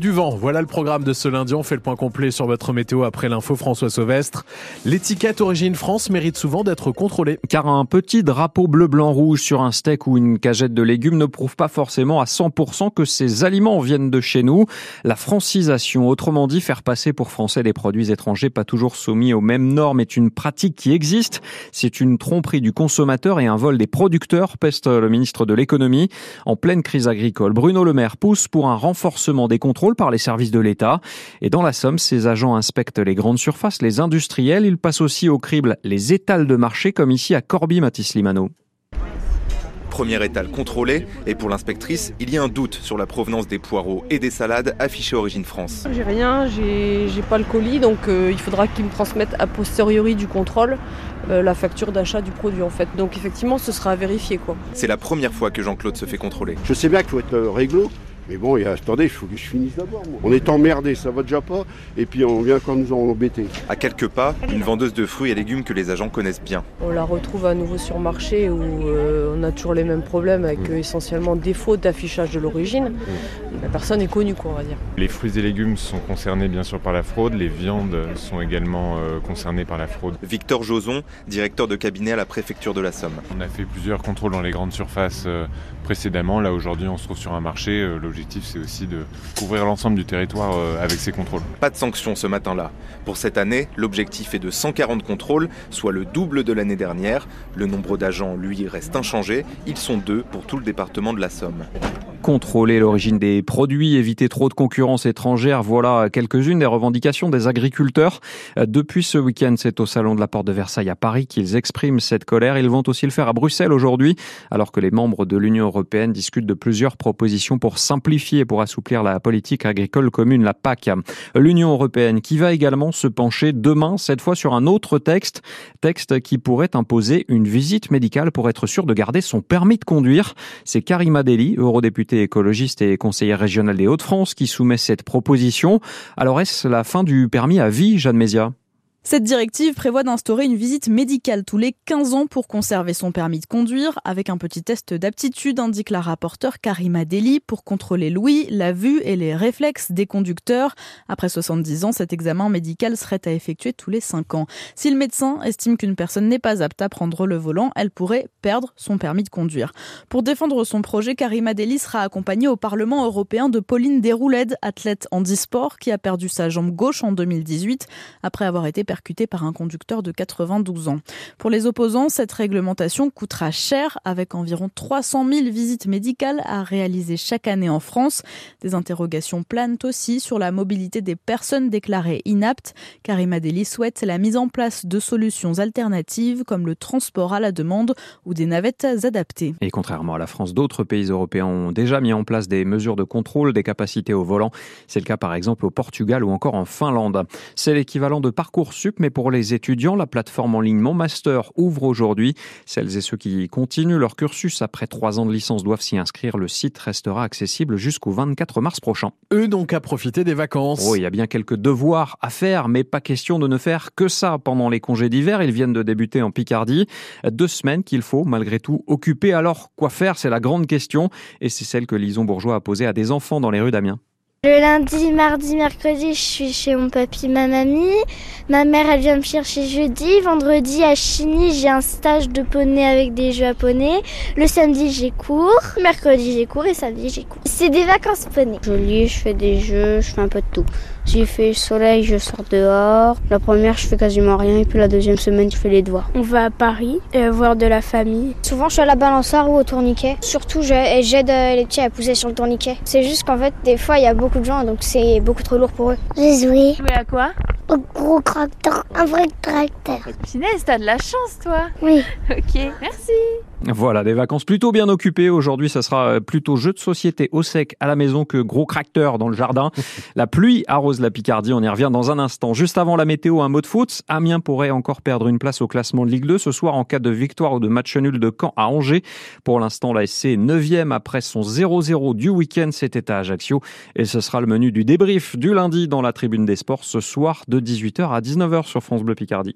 Du vent, voilà le programme de ce lundi. On fait le point complet sur votre météo après l'info François Sauvestre. L'étiquette Origine France mérite souvent d'être contrôlée. Car un petit drapeau bleu, blanc, rouge sur un steak ou une cagette de légumes ne prouve pas forcément à 100% que ces aliments viennent de chez nous. La francisation, autrement dit faire passer pour français des produits étrangers pas toujours soumis aux mêmes normes, est une pratique qui existe. C'est une tromperie du consommateur et un vol des producteurs, peste le ministre de l'économie. En pleine crise agricole, Bruno Le Maire pousse pour un renforcement des contrôles par les services de l'État. Et dans la Somme, ces agents inspectent les grandes surfaces, les industriels. Ils passent aussi au crible les étals de marché, comme ici à Corby-Matis Limano. Premier étal contrôlé, et pour l'inspectrice, il y a un doute sur la provenance des poireaux et des salades affichés Origine France. J'ai rien, j'ai pas le colis, donc euh, il faudra qu'ils me transmettent a posteriori du contrôle euh, la facture d'achat du produit en fait. Donc effectivement, ce sera à vérifier quoi. C'est la première fois que Jean-Claude se fait contrôler. Je sais bien qu'il faut être euh, réglo, mais bon, et attendez, il faut que je finisse d'abord. moi. On est emmerdé, ça va déjà pas, et puis on vient quand nous embêter. À quelques pas, une vendeuse de fruits et légumes que les agents connaissent bien. On la retrouve à nouveau sur marché où euh, on a toujours les mêmes problèmes avec euh, essentiellement défaut d'affichage de l'origine. La personne est connue quoi on va dire. Les fruits et légumes sont concernés bien sûr par la fraude, les viandes sont également euh, concernées par la fraude. Victor Joson, directeur de cabinet à la préfecture de la Somme. On a fait plusieurs contrôles dans les grandes surfaces euh, précédemment, là aujourd'hui on se trouve sur un marché, Euh, l'objectif c'est aussi de couvrir l'ensemble du territoire euh, avec ces contrôles. Pas de sanctions ce matin-là. Pour cette année, l'objectif est de 140 contrôles, soit le double de l'année dernière. Le nombre d'agents, lui, reste inchangé. Ils sont deux pour tout le département de la Somme. Contrôler l'origine des produits, éviter trop de concurrence étrangère, voilà quelques-unes des revendications des agriculteurs. Euh, Depuis ce week-end, c'est au Salon de la Porte de Versailles à Paris qu'ils expriment cette colère. Ils vont aussi le faire à Bruxelles aujourd'hui, alors que les membres de l'Union européenne discutent de plusieurs propositions pour simplifier et pour assouplir la politique agricole commune, la PAC. L'Union européenne qui va également se pencher demain, cette fois sur un autre texte, texte qui pourrait imposer une visite médicale pour être sûr de garder son permis de conduire. C'est Karima Deli, eurodéputée écologiste et conseillère régionale des Hauts-de-France, qui soumet cette proposition. Alors est-ce la fin du permis à vie, Jeanne Mézia cette directive prévoit d'instaurer une visite médicale tous les 15 ans pour conserver son permis de conduire, avec un petit test d'aptitude, indique la rapporteure Karima Deli, pour contrôler l'ouïe, la vue et les réflexes des conducteurs. Après 70 ans, cet examen médical serait à effectuer tous les 5 ans. Si le médecin estime qu'une personne n'est pas apte à prendre le volant, elle pourrait perdre son permis de conduire. Pour défendre son projet, Karima Deli sera accompagnée au Parlement européen de Pauline Desroulèdes, athlète handisport, qui a perdu sa jambe gauche en 2018 après avoir été percuté par un conducteur de 92 ans. Pour les opposants, cette réglementation coûtera cher avec environ 300 000 visites médicales à réaliser chaque année en France. Des interrogations planent aussi sur la mobilité des personnes déclarées inaptes. Karima Deli souhaite la mise en place de solutions alternatives comme le transport à la demande ou des navettes adaptées. Et contrairement à la France, d'autres pays européens ont déjà mis en place des mesures de contrôle des capacités au volant. C'est le cas par exemple au Portugal ou encore en Finlande. C'est l'équivalent de Parcoursup, mais pour les étudiants, la plateforme en ligne Mon Master ouvre aujourd'hui. Celles et ceux qui continuent leur cursus après trois ans de licence doivent s'y inscrire. Le site restera accessible jusqu'au 24 mars prochain. Eux donc à profiter des vacances. Oh, il y a bien quelques devoirs à faire, mais pas question de ne faire que ça pendant les congés d'hiver. Ils viennent de débuter en Picardie. Deux semaines qu'il faut malgré tout occuper. Alors, quoi faire? C'est la grande question. Et c'est celle que Lison Bourgeois a posée à des enfants dans les rues d'Amiens. Le lundi, mardi, mercredi, je suis chez mon papy, ma mamie. Ma mère, elle vient me chercher jeudi. Vendredi, à Chigny, j'ai un stage de poney avec des jeux à. Le samedi, j'ai cours. Mercredi, j'ai cours et samedi, j'ai cours. C'est des vacances poney. Je je fais des jeux, je fais un peu de tout. S'il fait soleil, je sors dehors. La première, je fais quasiment rien. Et puis la deuxième semaine, je fais les devoirs. On va à Paris euh, voir de la famille. Souvent, je suis à la balançoire ou au tourniquet. Surtout, j'aide euh, les petits à pousser sur le tourniquet. C'est juste qu'en fait, des fois, il y a beaucoup de gens, donc c'est beaucoup trop lourd pour eux. J'ai joué Jouer à quoi? Au gros tracteur, un vrai tracteur. Punaise, t'as de la chance, toi. Oui. Ok, merci. Voilà, des vacances plutôt bien occupées. Aujourd'hui, ça sera euh, plutôt jeu de société au sec à la maison que gros tracteur dans le jardin. La pluie arrose la Picardie, on y revient dans un instant. Juste avant la météo, un mot de foot. Amiens pourrait encore perdre une place au classement de Ligue 2 ce soir en cas de victoire ou de match nul de Caen à Angers. Pour l'instant, la SC est 9e après son 0-0 du week-end. C'était à Ajaccio. Et ce sera le menu du débrief du lundi dans la tribune des sports ce soir de 18h à 19h sur France Bleu Picardie.